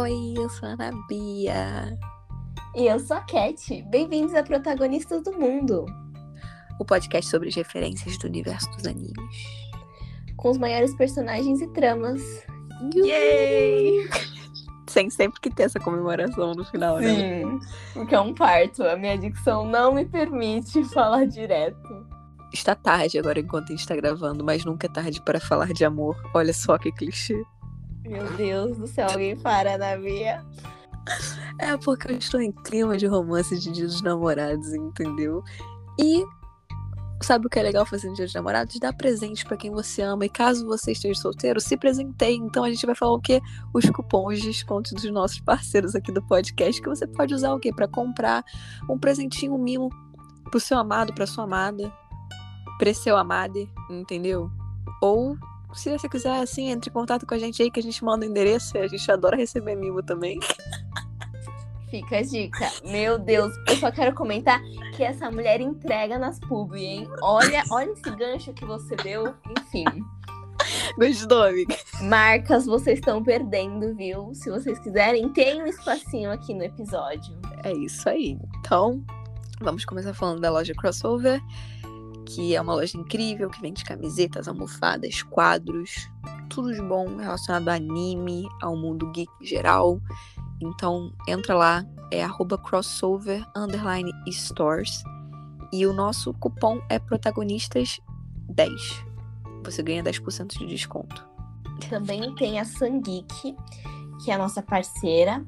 Oi, eu sou a Ana Bia. E eu sou a Cat. Bem-vindos a Protagonistas do Mundo. O podcast sobre as referências do universo dos animes. Com os maiores personagens e tramas. Yay! Sem sempre que ter essa comemoração no final, né? Sim, porque é um parto. A minha dicção não me permite falar direto. Está tarde agora enquanto a gente está gravando, mas nunca é tarde para falar de amor. Olha só que clichê. Meu Deus do céu, alguém para na minha. É porque eu estou em clima de romance de Dia dos Namorados, entendeu? E sabe o que é legal fazer no Dia dos Namorados? Dar presente para quem você ama. E caso você esteja solteiro, se presenteie. Então a gente vai falar o quê? Os cupons de desconto dos nossos parceiros aqui do podcast que você pode usar o quê? Para comprar um presentinho, um mimo pro seu amado, pra sua amada, pra seu amado, entendeu? Ou se você quiser, assim, entre em contato com a gente aí que a gente manda o endereço. A gente adora receber mimo também. Fica a dica. Meu Deus, eu só quero comentar que essa mulher entrega nas pub, hein? Olha, olha esse gancho que você deu. Enfim. Gostou, amiga? Marcas vocês estão perdendo, viu? Se vocês quiserem, tem um espacinho aqui no episódio. É isso aí. Então, vamos começar falando da loja Crossover, que é uma loja incrível, que vende camisetas, almofadas, quadros, tudo de bom relacionado a anime, ao mundo geek geral. Então, entra lá, é arroba crossover underline stores. E o nosso cupom é protagonistas10. Você ganha 10% de desconto. Também tem a Sangeek, que é a nossa parceira.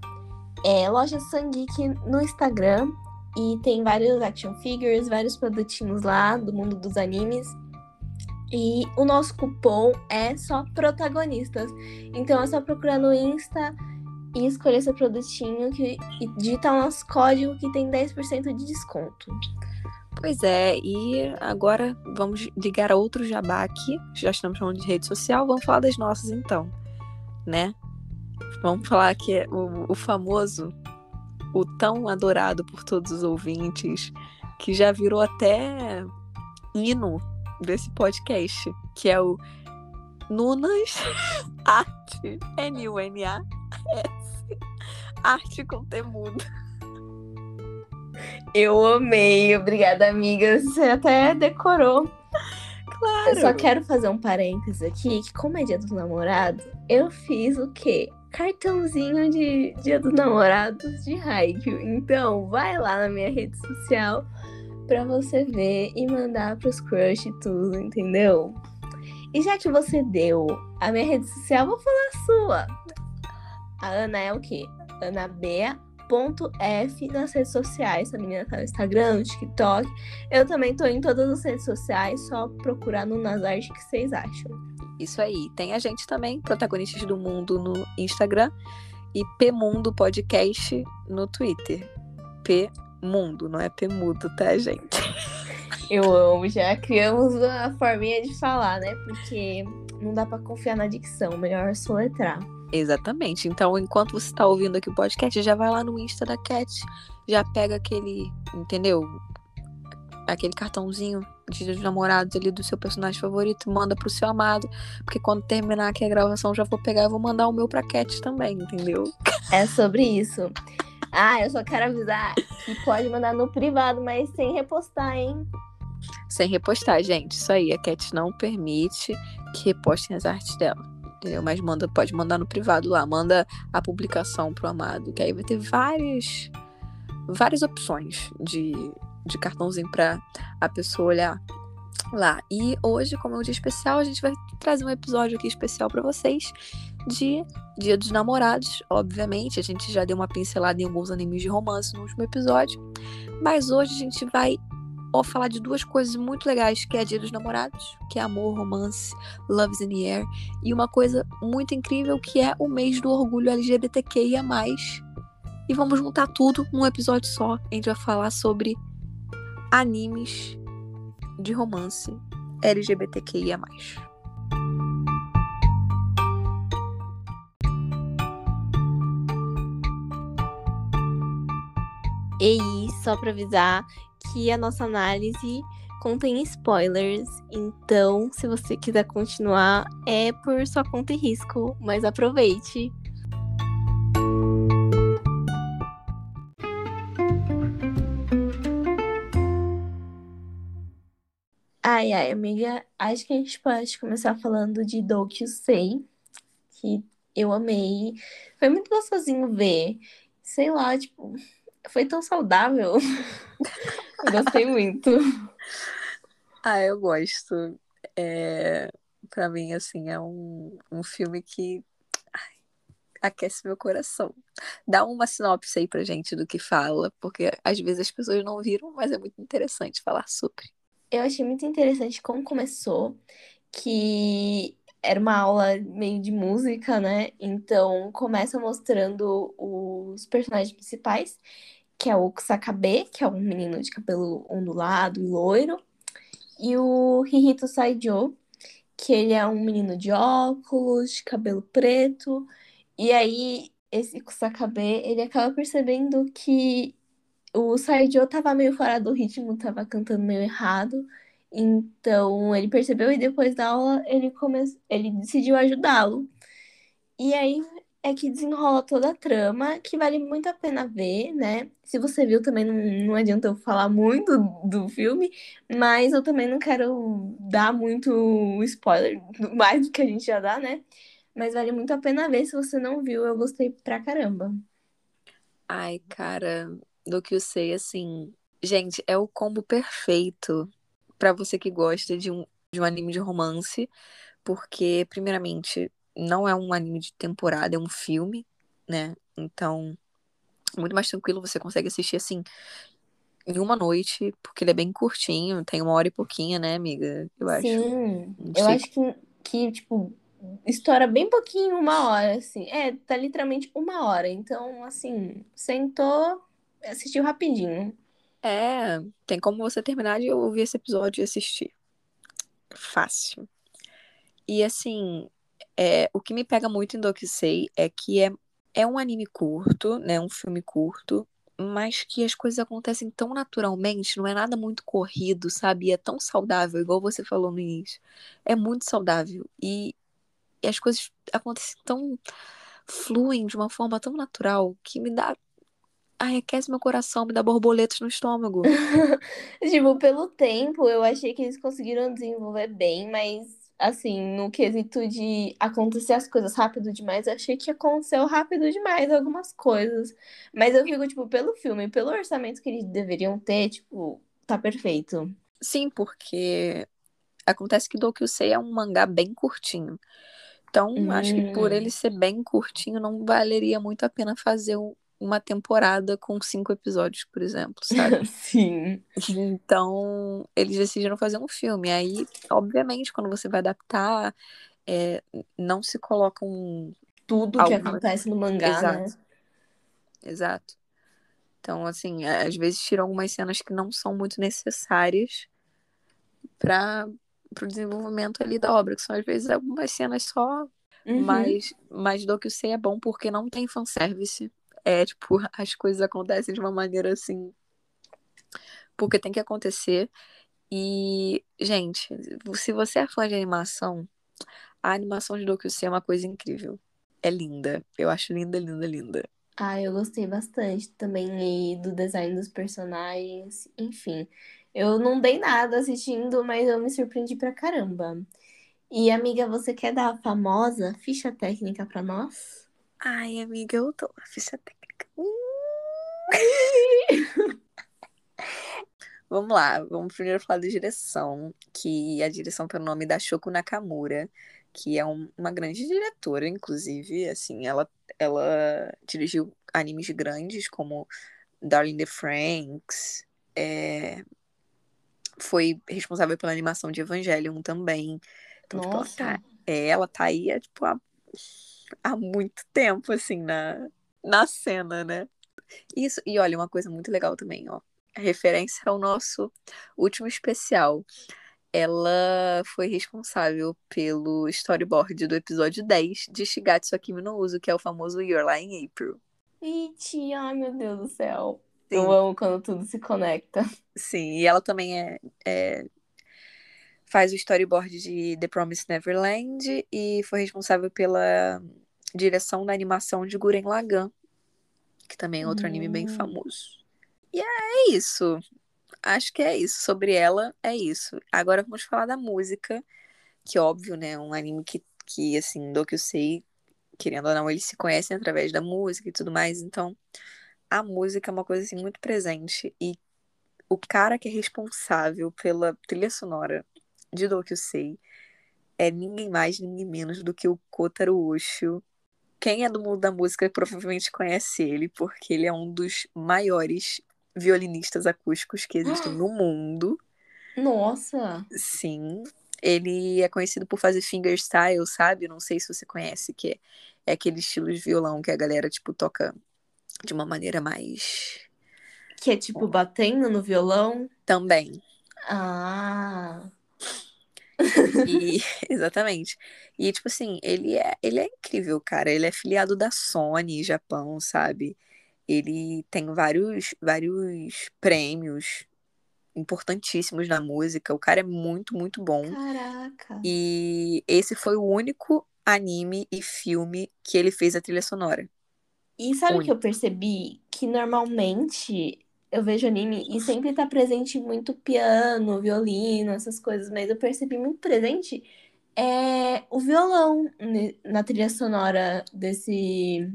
É loja Sangeek no Instagram. E tem vários action figures, vários produtinhos lá do mundo dos animes. E o nosso cupom é só protagonistas. Então é só procurar no Insta e escolher seu produtinho que, e digitar o nosso código que tem 10% de desconto. Pois é, e agora vamos ligar a outro jabá aqui. Já estamos falando de rede social, vamos falar das nossas então, né? Vamos falar que é o, o famoso, o tão adorado por todos os ouvintes, que já virou até hino desse podcast, que é o Nunas Arte, N-U-N-A-S, Arte com Temudo. Eu amei, obrigada, amiga. Você até decorou. Claro. Eu só quero fazer um parênteses aqui, que como é dia dos namorados, eu fiz o quê? Cartãozinho de dia dos namorados de Haikyuu. Então, vai lá na minha rede social pra você ver e mandar pros crush e tudo, entendeu? E já que você deu a minha rede social, vou falar a sua. A Ana é o quê? Ana Bea F nas redes sociais. A menina tá no Instagram, no TikTok. Eu também tô em todas as redes sociais, só procurar no Nazarte que vocês acham. Isso aí. Tem a gente também, protagonistas do mundo no Instagram e P Mundo Podcast no Twitter. P Mundo, não é P Mudo, tá, gente? Eu amo, já criamos a forminha de falar, né? Porque não dá para confiar na dicção, melhor soletrar. Exatamente. Então, enquanto você está ouvindo aqui o podcast, já vai lá no Insta da Cat, já pega aquele, entendeu? Aquele cartãozinho de namorados ali do seu personagem favorito, manda pro seu amado, porque quando terminar aqui a gravação, já vou pegar e vou mandar o meu pra Cat também, entendeu? É sobre isso. Ah, eu só quero avisar que pode mandar no privado, mas sem repostar, hein? Sem repostar, gente. Isso aí, a Cat não permite que repostem as artes dela entendeu? Mas manda, pode mandar no privado lá, manda a publicação pro amado, que aí vai ter várias, várias opções de, de cartãozinho para a pessoa olhar lá. E hoje, como é um dia especial, a gente vai trazer um episódio aqui especial para vocês de Dia dos Namorados, obviamente. A gente já deu uma pincelada em alguns animes de romance no último episódio, mas hoje a gente vai ó, falar de duas coisas muito legais, que é Dia dos Namorados, que é amor, romance, love's in the air, e uma coisa muito incrível que é o mês do orgulho LGBTQIA+. E vamos juntar tudo num episódio só. A gente vai falar sobre animes de romance LGBTQIA+. E só para avisar que a nossa análise contém spoilers, então se você quiser continuar, é por sua conta e risco, mas aproveite! Ai, ai, amiga, acho que a gente pode começar falando de Doki Sei, que eu amei. Foi muito gostosinho ver. Sei lá, tipo, foi tão saudável. gostei muito. Ah, eu gosto. É, para mim, assim, é um, um filme que ai, aquece meu coração. Dá uma sinopse aí pra gente do que fala, porque às vezes as pessoas não viram, mas é muito interessante falar sobre. Eu achei muito interessante como começou, que era uma aula meio de música, né? Então começa mostrando os personagens principais, que é o Kusakabe, que é um menino de cabelo ondulado e loiro, e o Hihito Saijo, que ele é um menino de óculos, de cabelo preto. E aí, esse Kusakabe, ele acaba percebendo que o Saijo tava meio fora do ritmo, tava cantando meio errado. Então, ele percebeu e depois da aula ele, come... ele decidiu ajudá-lo. E aí é que desenrola toda a trama, que vale muito a pena ver, né? Se você viu, também não, não adianta eu falar muito do filme, mas eu também não quero dar muito spoiler, mais do que a gente já dá, né? Mas vale muito a pena ver. Se você não viu, eu gostei pra caramba. Ai, cara, do que eu sei, assim. Gente, é o combo perfeito para você que gosta de um, de um anime de romance, porque, primeiramente, não é um anime de temporada, é um filme, né? Então, muito mais tranquilo, você consegue assistir assim em uma noite, porque ele é bem curtinho, tem uma hora e pouquinha, né, amiga? Eu acho. Sim, eu acho que, que, tipo, estoura bem pouquinho, uma hora, assim. É, tá literalmente uma hora. Então, assim, sentou, assistiu rapidinho. É, tem como você terminar de ouvir esse episódio e assistir. Fácil. E assim, é, o que me pega muito em Dokusei é que é, é um anime curto, né? Um filme curto, mas que as coisas acontecem tão naturalmente, não é nada muito corrido, sabe? E é tão saudável, igual você falou no início. É muito saudável. E, e as coisas acontecem tão. fluem de uma forma tão natural que me dá. Ai, aquece meu coração, me dá borboletas no estômago. tipo, pelo tempo, eu achei que eles conseguiram desenvolver bem, mas assim, no quesito de acontecer as coisas rápido demais, eu achei que aconteceu rápido demais algumas coisas. Mas eu fico, tipo, pelo filme, pelo orçamento que eles deveriam ter, tipo, tá perfeito. Sim, porque acontece que Dokusei é um mangá bem curtinho. Então, hum. acho que por ele hum. ser bem curtinho, não valeria muito a pena fazer uma temporada com cinco episódios, por exemplo, sabe? Sim. Então, eles decidiram fazer um filme. Aí, obviamente, quando você vai adaptar, é, não se coloca um. Tudo que acontece no mangá, Exato. né? Exato. Então, assim, às vezes tiram algumas cenas que não são muito necessárias para o desenvolvimento ali da obra, que são às vezes algumas cenas só, uhum. mas, mas do que eu sei é bom porque não tem fanservice. É, tipo, as coisas acontecem de uma maneira assim. Porque tem que acontecer. E, gente, se você é fã de animação, a animação de Dokusei é uma coisa incrível. É linda. Eu acho linda, linda, linda. Ah, eu gostei bastante também do design dos personagens. Enfim, eu não dei nada assistindo, mas eu me surpreendi pra caramba. E, amiga, você quer dar a famosa ficha técnica pra nós? Ai, amiga, eu tô na ficha técnica. vamos lá, vamos primeiro falar da direção, que a direção tem o nome da Shoko Nakamura, que é um, uma grande diretora, inclusive, assim, ela, ela dirigiu animes grandes como Darling the Franks, é, foi responsável pela animação de Evangelion também. Então, tipo, ela tá, é, ela tá aí, é, tipo, a há muito tempo, assim, na, na cena, né? Isso, e olha, uma coisa muito legal também, ó. A referência ao nosso último especial. Ela foi responsável pelo storyboard do episódio 10 de Shigatsu Akimi no Uso, que é o famoso You're Lá April. Iti, ai meu Deus do céu. Sim. Eu amo quando tudo se conecta. Sim, e ela também é, é faz o storyboard de The Promised Neverland e foi responsável pela direção da animação de Guren Lagann, que também é outro anime bem hum. famoso. E é isso. acho que é isso. Sobre ela, é isso. Agora vamos falar da música, que óbvio, né? Um anime que, que assim, do que eu sei, querendo ou não, eles se conhecem através da música e tudo mais. Então, a música é uma coisa assim muito presente. E o cara que é responsável pela trilha sonora de Sei é ninguém mais, ninguém menos do que o Kotaro Osho. Quem é do mundo da música provavelmente conhece ele, porque ele é um dos maiores violinistas acústicos que existem no mundo. Nossa! Sim. Ele é conhecido por fazer fingerstyle, sabe? Não sei se você conhece, que é, é aquele estilo de violão que a galera, tipo, toca de uma maneira mais. Que é tipo batendo no violão? Também. Ah. E, exatamente. E, tipo assim, ele é, ele é incrível, cara. Ele é filiado da Sony, Japão, sabe? Ele tem vários, vários prêmios importantíssimos na música. O cara é muito, muito bom. Caraca. E esse foi o único anime e filme que ele fez a trilha sonora. E sabe o que eu percebi? Que normalmente eu vejo anime e sempre tá presente muito piano, violino, essas coisas, mas eu percebi muito presente é o violão na trilha sonora desse,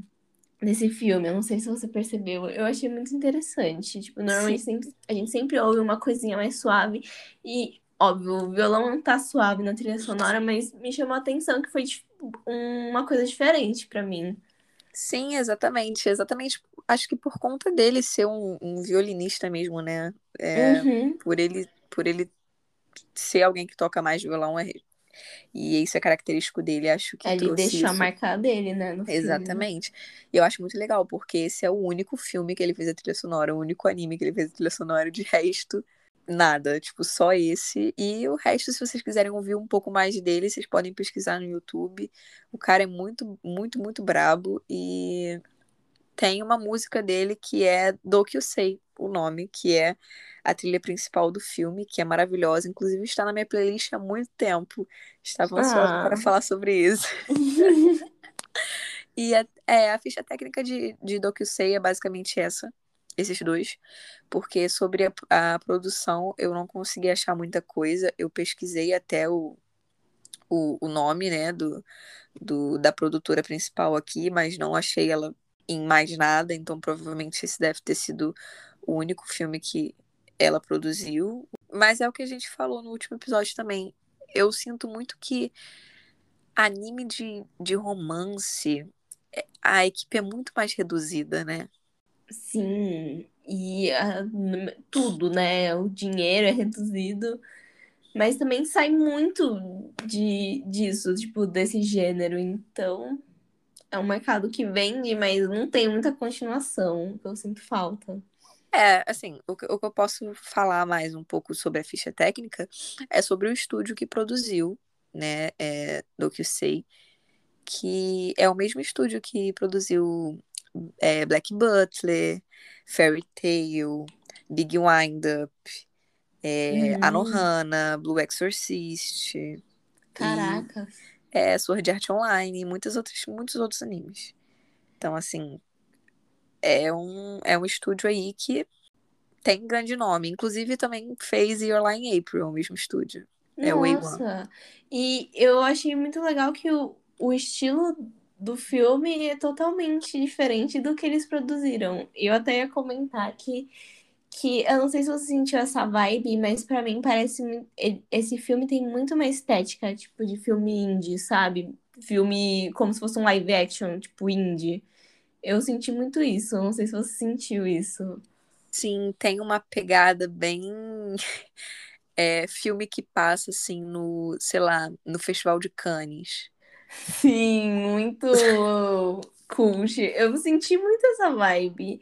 desse filme. Eu não sei se você percebeu. Eu achei muito interessante. Tipo, normalmente sempre, a gente sempre ouve uma coisinha mais suave. E, óbvio, o violão não tá suave na trilha sonora, mas me chamou a atenção que foi tipo, uma coisa diferente para mim. Sim, exatamente. Exatamente. Acho que por conta dele ser um, um violinista mesmo, né? É, uhum. Por ele por ele ser alguém que toca mais violão é, e isso é característico dele, acho que Ele deixou a marca dele, né? No Exatamente. Filme. E eu acho muito legal, porque esse é o único filme que ele fez a trilha sonora, o único anime que ele fez a trilha sonora, de resto, nada, tipo, só esse. E o resto, se vocês quiserem ouvir um pouco mais dele, vocês podem pesquisar no YouTube. O cara é muito, muito, muito brabo e tem uma música dele que é Do Que Eu Sei, o nome, que é a trilha principal do filme, que é maravilhosa. Inclusive está na minha playlist há muito tempo. Estava ansiosa ah. para falar sobre isso. e a, é, a ficha técnica de, de Do Que Eu Sei é basicamente essa esses dois, porque sobre a, a, produção eu não consegui achar muita coisa. Eu pesquisei até o, o, o nome, né, do, do, da produtora principal aqui, mas não achei ela em mais nada, então provavelmente esse deve ter sido o único filme que ela produziu. Mas é o que a gente falou no último episódio também. Eu sinto muito que anime de, de romance, é, a equipe é muito mais reduzida, né? Sim, e a, tudo, né? O dinheiro é reduzido, mas também sai muito de, disso, tipo, desse gênero. Então, é um mercado que vende, mas não tem muita continuação, que eu sinto falta. É, assim, o que, o que eu posso falar mais um pouco sobre a ficha técnica é sobre o estúdio que produziu, né, é, do que eu sei, que é o mesmo estúdio que produziu é, Black Butler, Fairy Tail, Big Wind Up, é, hum. Anohana, Blue Exorcist. Caraca. E, é, Sword Art Online e muitos outros, muitos outros animes. Então, assim, é um, é um estúdio aí que tem grande nome. Inclusive, também fez Your in April, o mesmo estúdio. É Nossa. E eu achei muito legal que o, o estilo do filme é totalmente diferente do que eles produziram. Eu até ia comentar que, que eu não sei se você sentiu essa vibe, mas para mim parece esse filme tem muito uma estética tipo de filme indie, sabe? Filme como se fosse um live action, tipo indie. Eu senti muito isso, não sei se você sentiu isso. Sim, tem uma pegada bem é, filme que passa assim no, sei lá, no Festival de Cannes. Sim, muito cult. Eu senti muito essa vibe.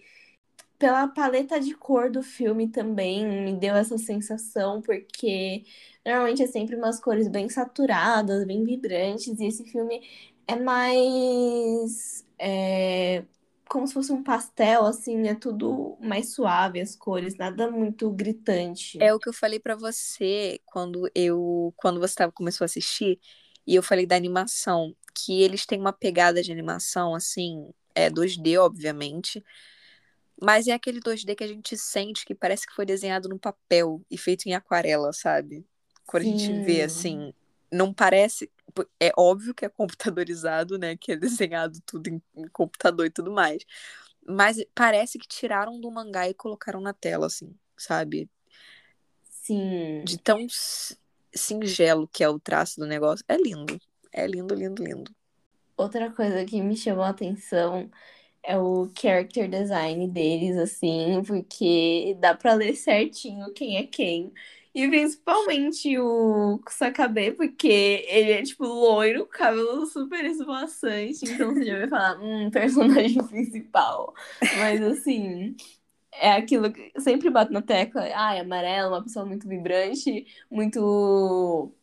Pela paleta de cor do filme também me deu essa sensação, porque normalmente é sempre umas cores bem saturadas, bem vibrantes, e esse filme é mais. É, como se fosse um pastel, assim, é tudo mais suave as cores, nada muito gritante. É o que eu falei para você quando eu quando você tava, começou a assistir e eu falei da animação, que eles têm uma pegada de animação, assim, é 2D, obviamente, Mas é aquele 2D que a gente sente que parece que foi desenhado no papel e feito em aquarela, sabe? Quando Sim. a gente vê assim, não parece. É óbvio que é computadorizado, né? Que é desenhado tudo em, em computador e tudo mais. Mas parece que tiraram do mangá e colocaram na tela, assim, sabe? Sim. De tão singelo que é o traço do negócio. É lindo. É lindo, lindo, lindo. Outra coisa que me chamou a atenção é o character design deles, assim, porque dá pra ler certinho quem é quem. E principalmente o Kusakabe, porque ele é, tipo, loiro, cabelo super esvoaçante. Então você já vai falar, hum, personagem principal. Mas, assim, é aquilo que sempre bato na tecla. Ah, é amarelo, uma pessoa muito vibrante, muito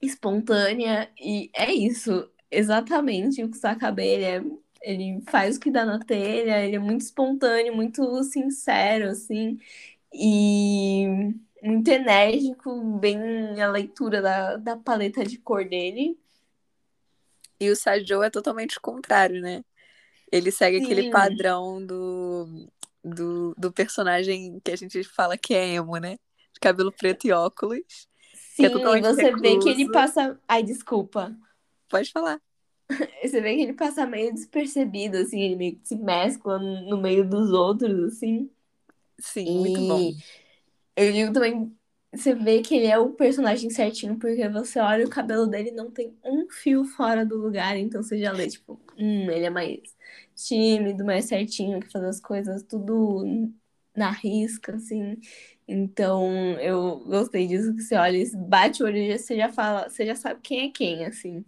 espontânea. E é isso, exatamente. O Kusakabe, ele é ele faz o que dá na telha, ele é muito espontâneo, muito sincero, assim, e muito enérgico, bem a leitura da, da paleta de cor dele. E o Sajo é totalmente o contrário, né? Ele segue Sim. aquele padrão do, do, do personagem que a gente fala que é emo, né? De cabelo preto e óculos. Sim, é você recluso. vê que ele passa. Ai, desculpa. Pode falar. Você vê que ele passa meio despercebido, assim, ele meio que se mescla no meio dos outros, assim. Sim, e... muito bom. Eu digo também, você vê que ele é o personagem certinho, porque você olha o cabelo dele não tem um fio fora do lugar, então você já lê, tipo, hum, ele é mais tímido, mais certinho, que faz as coisas tudo na risca, assim. Então, eu gostei disso, que você olha, bate o olho e você já fala, você já sabe quem é quem, assim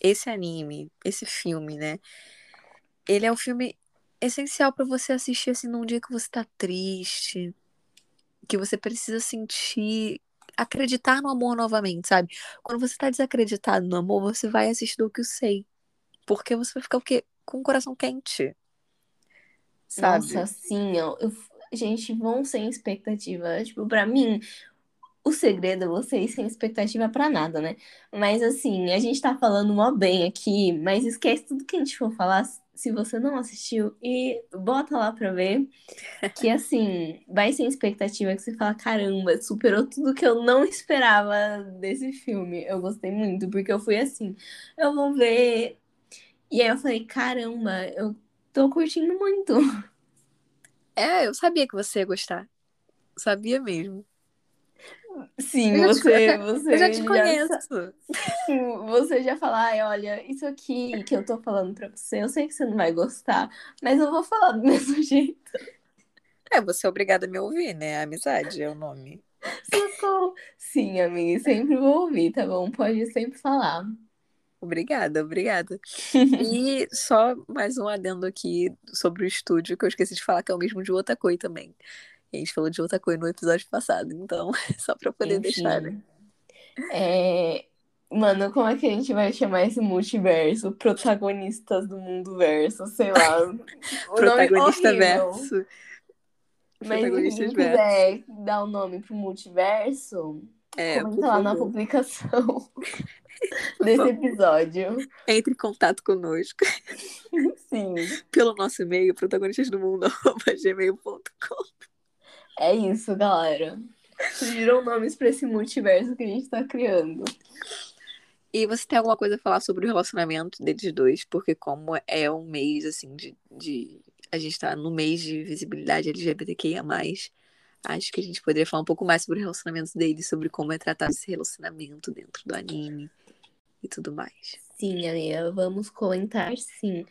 esse anime, esse filme, né? Ele é um filme essencial para você assistir assim num dia que você tá triste, que você precisa sentir acreditar no amor novamente, sabe? Quando você tá desacreditado no amor, você vai assistir o que eu sei. Porque você vai ficar o quê? Com o coração quente. Sabe? Nossa, sim, eu, eu, gente, vão sem expectativa. Tipo, pra mim, o segredo é você ir sem expectativa para nada, né? Mas assim, a gente tá falando mó bem aqui, mas esquece tudo que a gente for falar se você não assistiu e bota lá pra ver. Que assim, vai sem expectativa que você fala, caramba, superou tudo que eu não esperava desse filme. Eu gostei muito, porque eu fui assim, eu vou ver. E aí eu falei, caramba, eu tô curtindo muito. É, eu sabia que você ia gostar. Sabia mesmo. Sim, você, você. Eu já te conheço. Já, você já fala, olha, isso aqui que eu tô falando pra você, eu sei que você não vai gostar, mas eu vou falar do mesmo jeito. É, você é obrigada a me ouvir, né? amizade é o nome. Socorro. Sim, amiga, sempre vou ouvir, tá bom? Pode sempre falar. Obrigada, obrigada. e só mais um adendo aqui sobre o estúdio, que eu esqueci de falar que é o mesmo de outra coisa também. A gente falou de outra coisa no episódio passado, então, só pra poder Enfim. deixar, né? É... Mano, como é que a gente vai chamar esse multiverso? Protagonistas do mundo verso, sei lá. Protagonista verso. Mas se quem quiser dar o um nome pro multiverso, é, comenta lá na publicação desse episódio. Entre em contato conosco. Sim. Pelo nosso e-mail, protagonistasdomundo.gmail.com é isso, galera. Surgiram nomes para esse multiverso que a gente tá criando. E você tem alguma coisa a falar sobre o relacionamento deles dois? Porque como é um mês, assim, de... de... A gente tá no mês de visibilidade LGBTQIA+, acho que a gente poderia falar um pouco mais sobre o relacionamento deles, sobre como é tratado esse relacionamento dentro do anime e tudo mais. Sim, amiga, vamos comentar sim.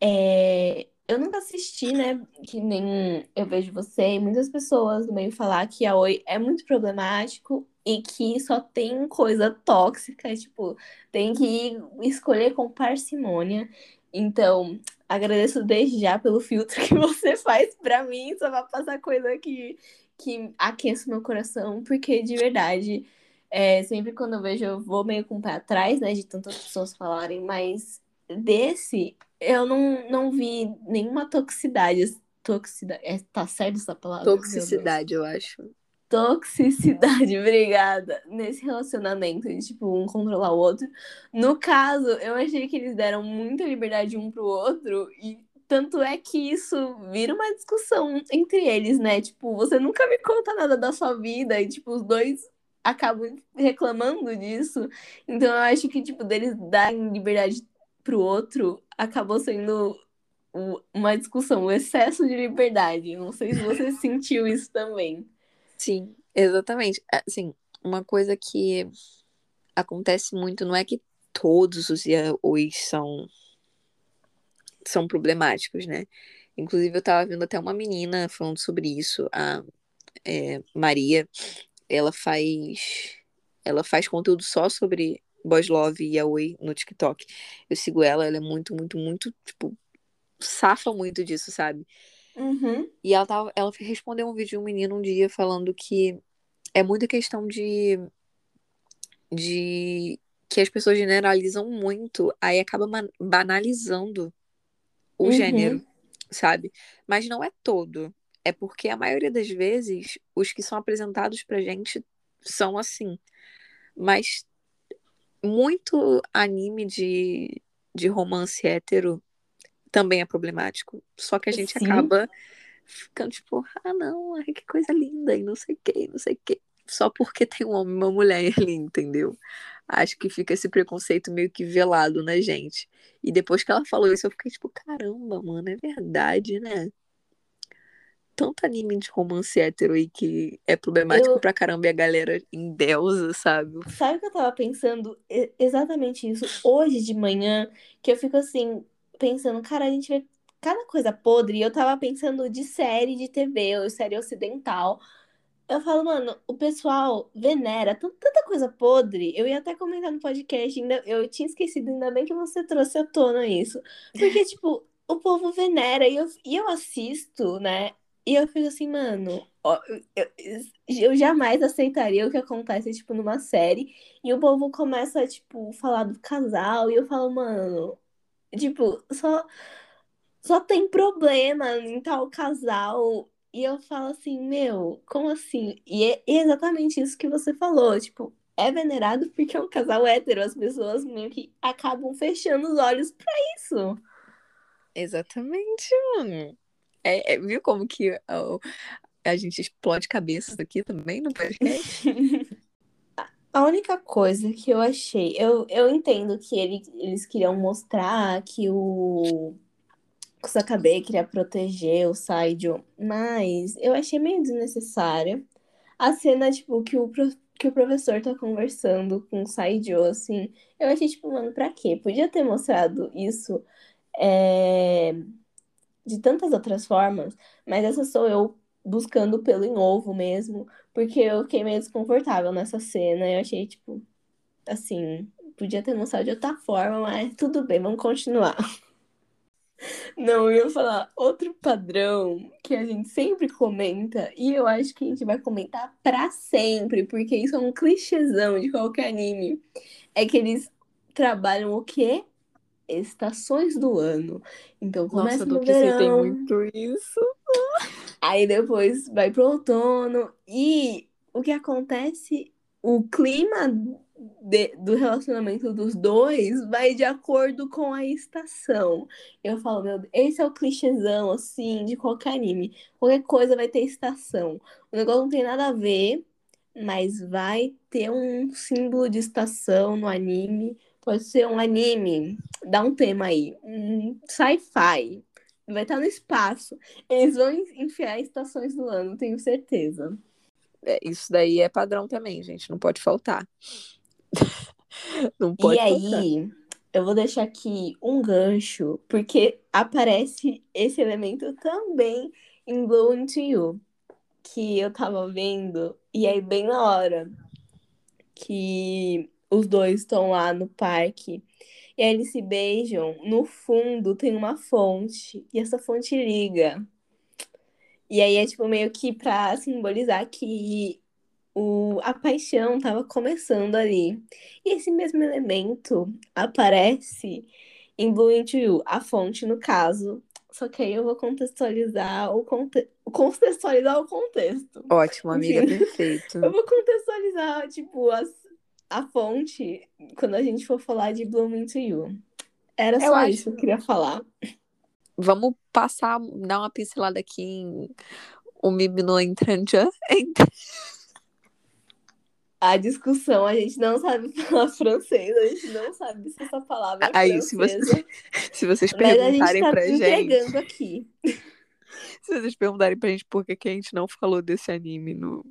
É, eu nunca assisti, né? Que nem eu vejo você e muitas pessoas no meio falar que a Oi é muito problemático e que só tem coisa tóxica, tipo, tem que escolher com parcimônia. Então, agradeço desde já pelo filtro que você faz para mim, só vai passar coisa que, que aqueça meu coração, porque de verdade, é, sempre quando eu vejo, eu vou meio com o pé atrás, né, de tantas pessoas falarem, mas desse eu não, não vi nenhuma toxicidade. Toxicidade. É, tá certo essa palavra? Toxicidade, eu acho. Toxicidade, obrigada. Nesse relacionamento de, tipo, um controlar o outro. No caso, eu achei que eles deram muita liberdade um pro outro e tanto é que isso vira uma discussão entre eles, né? Tipo, você nunca me conta nada da sua vida e, tipo, os dois acabam reclamando disso. Então eu acho que, tipo, deles darem liberdade pro outro acabou sendo uma discussão, o excesso de liberdade. Não sei se você sentiu isso também. Sim, exatamente. Assim, uma coisa que acontece muito não é que todos os yaois são são problemáticos, né? Inclusive eu tava vendo até uma menina falando sobre isso, a é, Maria, ela faz ela faz conteúdo só sobre Boys Love e Yaoi no TikTok. Eu sigo ela, ela é muito, muito, muito, tipo, safa muito disso, sabe? Uhum. E ela, tava, ela respondeu um vídeo de um menino um dia falando que é muita questão de. de que as pessoas generalizam muito, aí acaba banalizando o uhum. gênero, sabe? Mas não é todo. É porque a maioria das vezes os que são apresentados pra gente são assim. Mas muito anime de, de romance hétero também é problemático. Só que a gente Sim. acaba ficando tipo, ah, não, que coisa linda, e não sei o que, não sei o que. Só porque tem um homem e uma mulher ali, entendeu? Acho que fica esse preconceito meio que velado na gente. E depois que ela falou isso, eu fiquei tipo, caramba, mano, é verdade, né? Tanto anime de romance hétero aí que é problemático eu... pra caramba e a galera em deusa, sabe? Sabe o que eu tava pensando? Exatamente isso. Hoje de manhã, que eu fico assim, pensando, cara, a gente vê cada coisa podre. Eu tava pensando de série de TV, ou série ocidental. Eu falo, mano, o pessoal venera tanta coisa podre. Eu ia até comentar no podcast, ainda, eu tinha esquecido, ainda bem que você trouxe à tona isso. Porque, tipo, o povo venera e eu, e eu assisto, né? E eu fico assim, mano, ó, eu, eu, jamais aceitaria o que acontece, tipo, numa série. E o povo começa, tipo, falar do casal. E eu falo, mano, tipo, só, só tem problema em tal casal. E eu falo assim, meu, como assim? E é exatamente isso que você falou, tipo, é venerado porque é um casal hétero. As pessoas meio que acabam fechando os olhos para isso. Exatamente, mano. É, é, viu como que a, a gente explode cabeças aqui também no podcast? A única coisa que eu achei, eu, eu entendo que ele, eles queriam mostrar que o Kusakabe queria proteger o Saijo, mas eu achei meio desnecessária. A cena, tipo, que o, que o professor tá conversando com o Saijo, assim, eu achei, tipo, mano, pra quê? Podia ter mostrado isso é, de tantas outras formas, mas essa sou eu buscando pelo em ovo mesmo, porque eu fiquei meio desconfortável nessa cena. Eu achei, tipo, assim, podia ter mostrado de outra forma, mas tudo bem, vamos continuar. Não, eu ia falar outro padrão que a gente sempre comenta, e eu acho que a gente vai comentar pra sempre, porque isso é um clichêzão de qualquer anime. É que eles trabalham o quê? Estações do ano. Então começa Nossa, no verão. tem muito isso. Aí depois vai pro outono. E o que acontece, o clima de, do relacionamento dos dois vai de acordo com a estação. Eu falo, meu esse é o clichêzão, assim, de qualquer anime. Qualquer coisa vai ter estação. O negócio não tem nada a ver, mas vai ter um símbolo de estação no anime. Pode ser um anime, dá um tema aí, um sci-fi, vai estar no espaço. Eles vão enfiar estações do ano, tenho certeza. É, isso daí é padrão também, gente. Não pode faltar. não pode e faltar. aí, eu vou deixar aqui um gancho, porque aparece esse elemento também em Blow Into You, que eu tava vendo, e aí bem na hora que os dois estão lá no parque e aí eles se beijam. No fundo tem uma fonte. E essa fonte liga. E aí é tipo meio que pra simbolizar que o, a paixão tava começando ali. E esse mesmo elemento aparece em Blue Into You, a fonte no caso. Só que aí eu vou contextualizar o, conte contextualizar o contexto. Ótimo, amiga, Enfim, perfeito. Eu vou contextualizar, tipo, as, a fonte quando a gente for falar de Bloom Into You. Era só eu isso que eu queria falar. vamos passar, dar uma pincelada aqui em o MIB no Entranjan. A discussão, a gente não sabe falar francês, a gente não sabe se essa palavra é Aí, francesa. se, você, se vocês Mas a gente perguntarem tá pra gente. entregando aqui. Se vocês perguntarem pra gente por que, que a gente não falou desse anime no.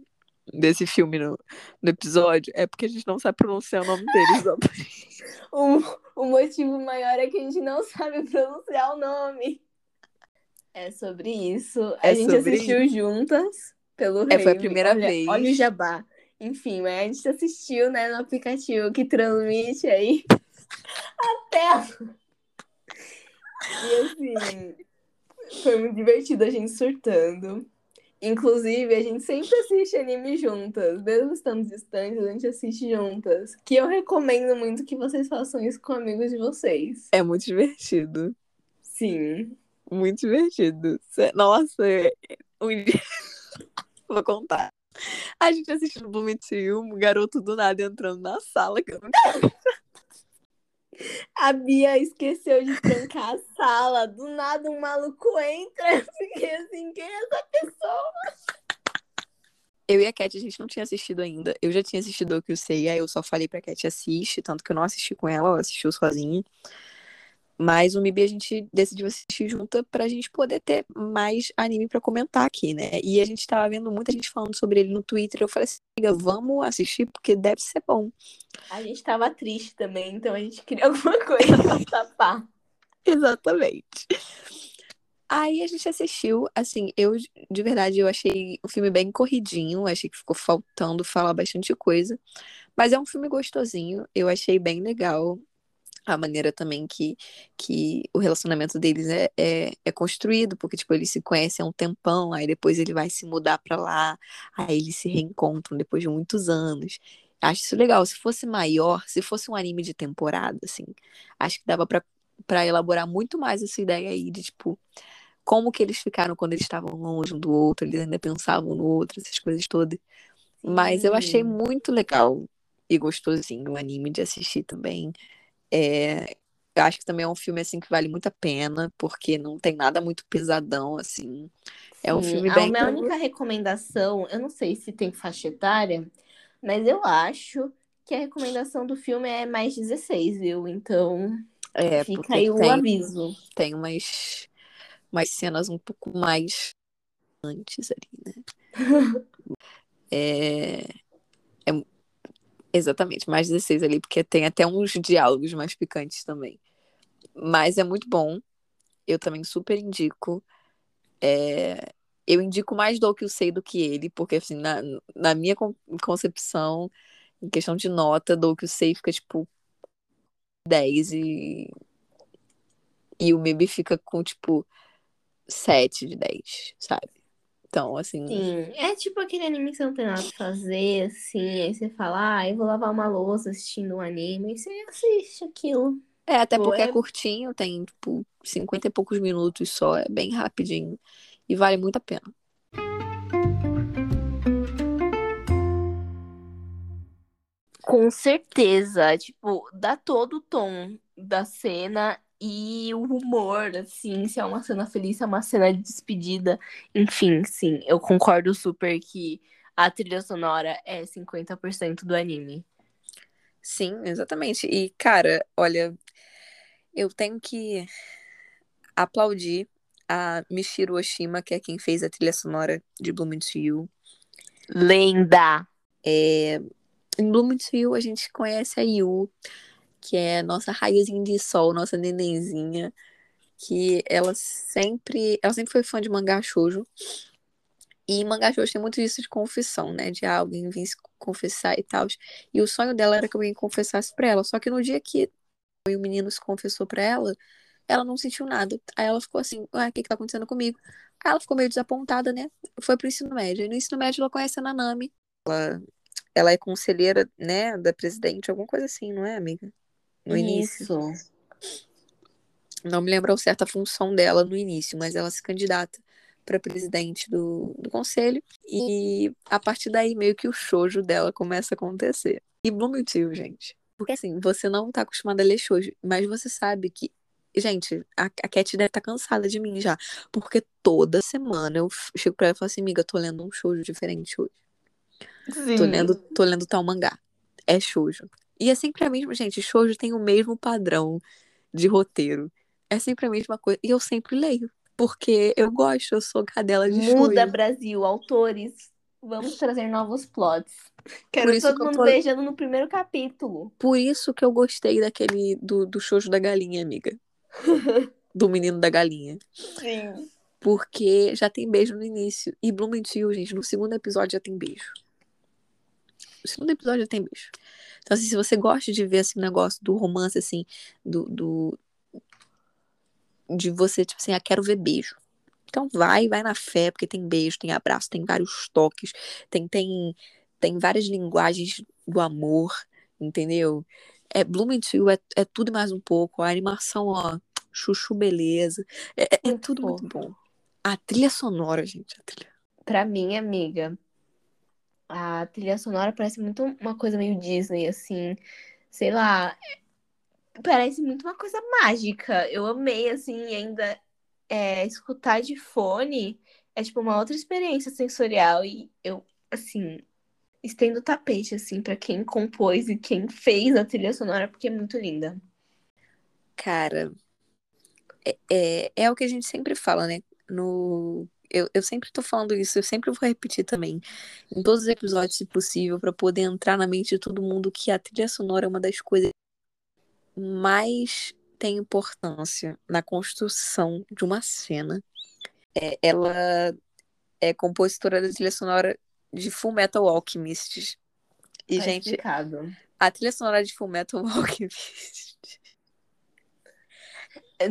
Desse filme no, no episódio, é porque a gente não sabe pronunciar o nome deles. O, o motivo maior é que a gente não sabe pronunciar o nome. É sobre isso. A É gente sobre assistiu juntas pelo É, foi a primeira Olha- vez. Olha o jabá. Enfim, mas a gente assistiu, né, no aplicativo que transmite aí a tela. E assim, foi muito divertido a gente surtando. Inclusive, a gente sempre assiste anime juntas. Mesmo estando distantes, a gente assiste juntas. Que eu recomendo muito que vocês façam isso com amigos de vocês. É muito divertido. Sim. Muito divertido. Nossa, é- um dia. Vou contar. A gente assistiu no Bonitinho, um garoto do nada entrando na sala. que eu não A Bia esqueceu de trancar a sala. Do nada um maluco entra. Eu fiquei assim, quem é essa pessoa? Eu e a Cat, a gente não tinha assistido ainda. Eu já tinha assistido o que eu sei, aí eu só falei pra Cat assiste, tanto que eu não assisti com ela, ela assistiu sozinha. Mas o MIB a gente decidiu assistir junta pra gente poder ter mais anime pra comentar aqui, né? E a gente tava vendo muita gente falando sobre ele no Twitter. Eu falei assim, amiga, vamos assistir porque deve ser bom. A gente tava triste também, então a gente queria alguma coisa pra tapar. Exatamente. Aí a gente assistiu, assim, eu de verdade eu achei o filme bem corridinho, achei que ficou faltando falar bastante coisa, mas é um filme gostosinho, eu achei bem legal a maneira também que, que o relacionamento deles é, é, é construído, porque tipo, eles se conhecem há um tempão, aí depois ele vai se mudar pra lá, aí eles se reencontram depois de muitos anos. Acho isso legal, se fosse maior, se fosse um anime de temporada, assim, acho que dava para elaborar muito mais essa ideia aí de tipo como que eles ficaram quando eles estavam longe um do outro, eles ainda pensavam no outro, essas coisas todas. Mas eu achei muito legal e gostosinho o anime de assistir também. É, eu acho que também é um filme assim que vale muito a pena, porque não tem nada muito pesadão assim. É um Sim, filme a bem minha tranquilo. única recomendação, eu não sei se tem faixa etária, mas eu acho que a recomendação do filme é mais 16, viu? Então, É, fica aí o tem, aviso. tem umas, umas cenas um pouco mais antes ali, né? É- exatamente, mais 16 ali, porque tem até uns diálogos mais picantes também. Mas é muito bom. Eu também super indico. É, eu indico mais do que eu sei do que ele, porque assim, na, na minha con- concepção, em questão de nota, do que eu sei fica tipo 10 e, e o Mib fica com tipo 7 de 10, sabe? Então, assim, Sim, é tipo aquele anime que você não tem nada pra fazer, assim, aí você fala, ah, eu vou lavar uma louça assistindo um anime, e você assiste aquilo. é até Pô, porque é é- curtinho, tem tipo 50 e poucos minutos só, é bem rapidinho e vale muito a pena. Com certeza, tipo, dá todo o tom da cena e o humor, assim, se é uma cena feliz, se é uma cena de despedida. Enfim, sim, eu concordo super que a trilha sonora é 50% do anime. Sim, exatamente. E, cara, olha, eu tenho que aplaudir a Michiru Oshima, que é quem fez a trilha sonora de Blooming to You. Lenda! Em Blooming to You, a gente conhece a Yu, que é nossa raizinha de sol, nossa nenenzinha, que ela sempre, ela sempre foi fã de mangá shoujo. E mangá shoujo tem muito isso de confissão, né? De ah, alguém vir se confessar e tal. E o sonho dela era que alguém confessasse pra ela. Só que no dia que o menino se confessou pra ela, ela não sentiu nada. Aí ela ficou assim, ué, o que que tá acontecendo comigo? Aí ela ficou meio desapontada, né? Foi pro ensino médio. E no ensino médio ela conhece a Nanami. Ela, ela é conselheira, né, da presidente, alguma coisa assim, não é, amiga? No início. Isso. Não me lembro ao certo a função dela no início, mas ela se candidata para presidente do, do conselho. E a partir daí, meio que o shoujo dela começa a acontecer. E Bloomington, gente. Porque assim, você não tá acostumado a ler shoujo, mas você sabe que gente, a, a Cat deve estar cansada de mim já. Porque toda semana eu chego pra ela e falo assim, amiga, tô lendo um shoujo diferente hoje. Sim. Tô lendo, tô lendo tal mangá. É shoujo. E é sempre a mesma, gente, shoujo tem o mesmo padrão de roteiro. É sempre a mesma coisa. E eu sempre leio. Porque eu gosto, eu sou cadela de Muda, shoujo. Brasil, autores. Vamos trazer novos plots. Quero todo que mundo tô- beijando no primeiro capítulo. Por isso que eu gostei daquele do, do shoujo da galinha, amiga. Do menino da galinha. Sim. Porque já tem beijo no início. E Blumenthal, gente, no segundo episódio já tem beijo. No segundo episódio já tem beijo. Então, assim, se você gosta de ver esse negócio do romance, assim, do, do. De você, tipo assim, ah, quero ver beijo. Então vai, vai na fé, porque tem beijo, tem abraço, tem vários toques, tem, tem, tem várias linguagens do amor, entendeu? É Blumenthal, é, é tudo e mais um pouco. A animação, ó, chuchu beleza. É, é- é tudo muito bom. A trilha sonora, gente, a trilha. Pra mim, amiga, a trilha sonora parece muito uma coisa meio Disney, assim. Sei lá. Parece muito uma coisa mágica. Eu amei, assim, ainda é, escutar de fone é tipo uma outra experiência sensorial. E eu, assim, estendo o tapete, assim, pra quem compôs e quem fez a trilha sonora, porque é muito linda. Cara, é, é, é o que a gente sempre fala, né? No, eu, eu sempre tô falando isso, eu sempre vou repetir também, em todos os episódios, se possível, pra poder entrar na mente de todo mundo que a trilha sonora é uma das coisas que mais tem importância na construção de uma cena. É, ela é compositora da trilha sonora de Full Metal Alchemist. E, Tá gente, explicado. a trilha sonora de Full Metal Alchemist.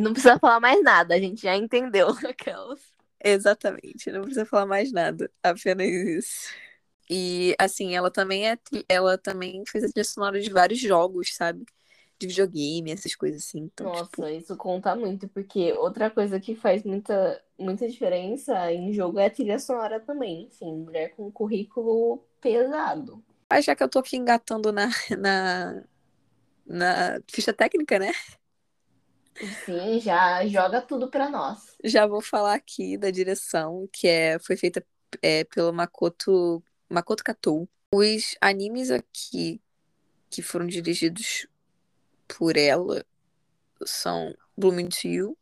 Não precisa falar mais nada, a gente já entendeu aquelas. Exatamente, não precisa falar mais nada, apenas isso. E assim, ela também é, ela também fez a trilha sonora de vários jogos, sabe? De videogame, essas coisas assim. Então, Nossa, tipo, isso conta muito, porque outra coisa que faz muita, muita diferença em jogo é a trilha sonora também. Enfim, mulher com currículo pesado. ah, já que eu tô aqui engatando na, na, na ficha técnica, né? Sim, já joga tudo pra nós. Já vou falar aqui da direção, que é, foi feita é, pelo Makoto, Makoto Katou. Os animes aqui que foram dirigidos por ela são Blumenthal,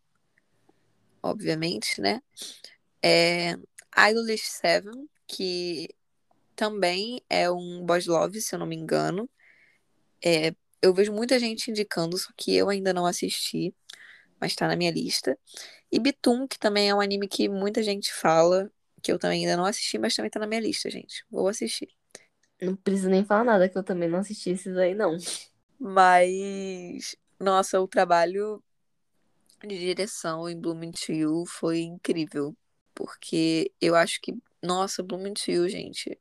obviamente, né? É Idolish Seven, que também é um boys love, se eu não me engano. É, eu vejo muita gente indicando, só que eu ainda não assisti, mas tá na minha lista. E Bitum, que também é um anime que muita gente fala, que eu também ainda não assisti, mas também tá na minha lista, gente. Vou assistir. Não preciso nem falar nada, que eu também não assisti esses aí, não. Mas, nossa, o trabalho de direção em Blumenthal foi incrível. Porque eu acho que, nossa, Blumenthal, gente,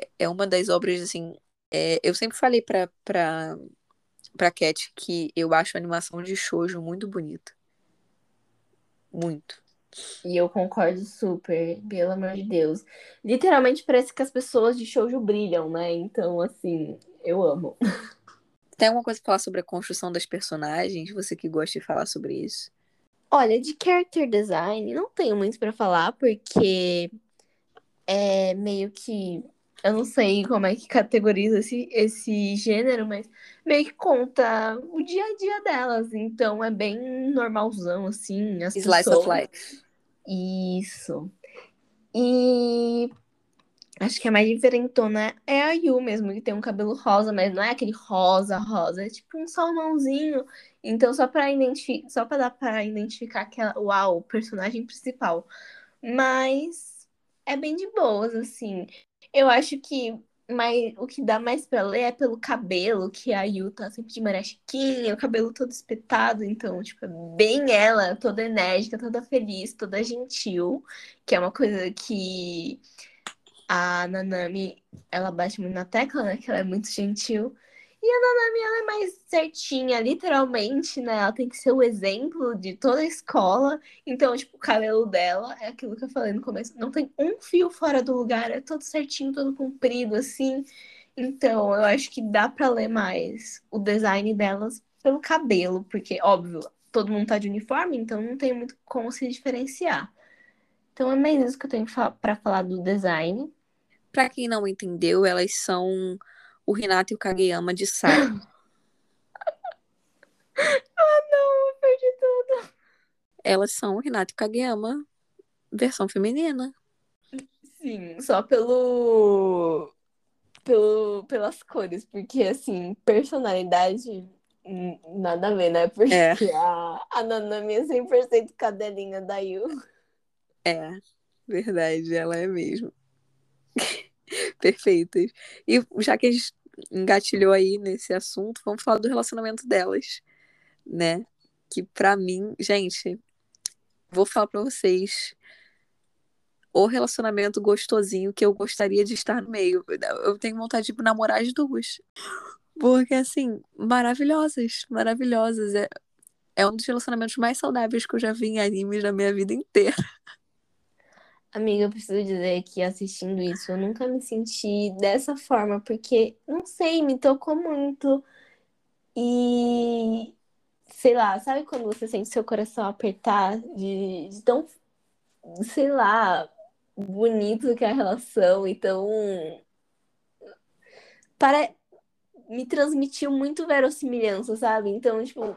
é- é uma das obras, assim. é, eu sempre falei pra, pra, pra Cat que eu acho a animação de shoujo muito bonita. Muito. E eu concordo super, pelo amor de Deus. Literalmente parece que as pessoas de shoujo brilham, né? Então, assim, eu amo. Tem alguma coisa pra falar sobre a construção das personagens? Você que gosta de falar sobre isso? Olha, de character design, não tenho muito pra falar, porque é meio que. Eu não sei como é que categoriza esse, esse gênero, mas meio que conta o dia a dia delas. Então é bem normalzão, assim. As Slice pessoas... of Life. Isso. E acho que a mais diferentona é a Yu mesmo, que tem um cabelo rosa, mas não é aquele rosa, rosa, é tipo um salmãozinho. Então, só pra identificar, só pra dar pra identificar que é, uau, o personagem principal. Mas é bem de boas, assim. Eu acho que mais, o que dá mais pra ler é pelo cabelo, que a Yu tá sempre de maré chiquinha, o cabelo todo espetado, então, tipo, é bem ela, toda enérgica, toda feliz, toda gentil, que é uma coisa que a Nanami, ela bate muito na tecla, né, que ela é muito gentil. E a Nanami, ela é mais certinha, literalmente, né? Ela tem que ser o exemplo de toda a escola. Então, tipo, o cabelo dela é aquilo que eu falei no começo. Não tem um fio fora do lugar, é todo certinho, todo comprido, assim. Então, eu acho que dá pra ler mais o design delas pelo cabelo, porque, óbvio, todo mundo tá de uniforme, então não tem muito como se diferenciar. Então é mais isso que eu tenho para falar do design. Para quem não entendeu, elas são o Renato e o Kageyama de saia. ah, não, eu perdi tudo. Elas são o Renato e o Kageyama versão feminina. Sim, só pelo pelo, pelas cores, porque assim, personalidade nada a ver, né? Porque é. a, a Nanami é 100% cadelinha da Yu. É, verdade, ela é mesmo. Perfeitas. E já que a gente engatilhou aí nesse assunto, vamos falar do relacionamento delas, né? Que para mim, gente, vou falar para vocês o relacionamento gostosinho que eu gostaria de estar no meio. Eu tenho vontade de namorar as duas. Porque, assim, maravilhosas, maravilhosas. É, é um dos relacionamentos mais saudáveis que eu já vi em animes na minha vida inteira. Amiga, eu preciso dizer que assistindo isso, eu nunca me senti dessa forma, porque, não sei, me tocou muito. E, sei lá, sabe quando você sente seu coração apertar de, de tão, sei lá, bonito que é a relação, então para me transmitiu muito verossimilhança, sabe? Então, tipo,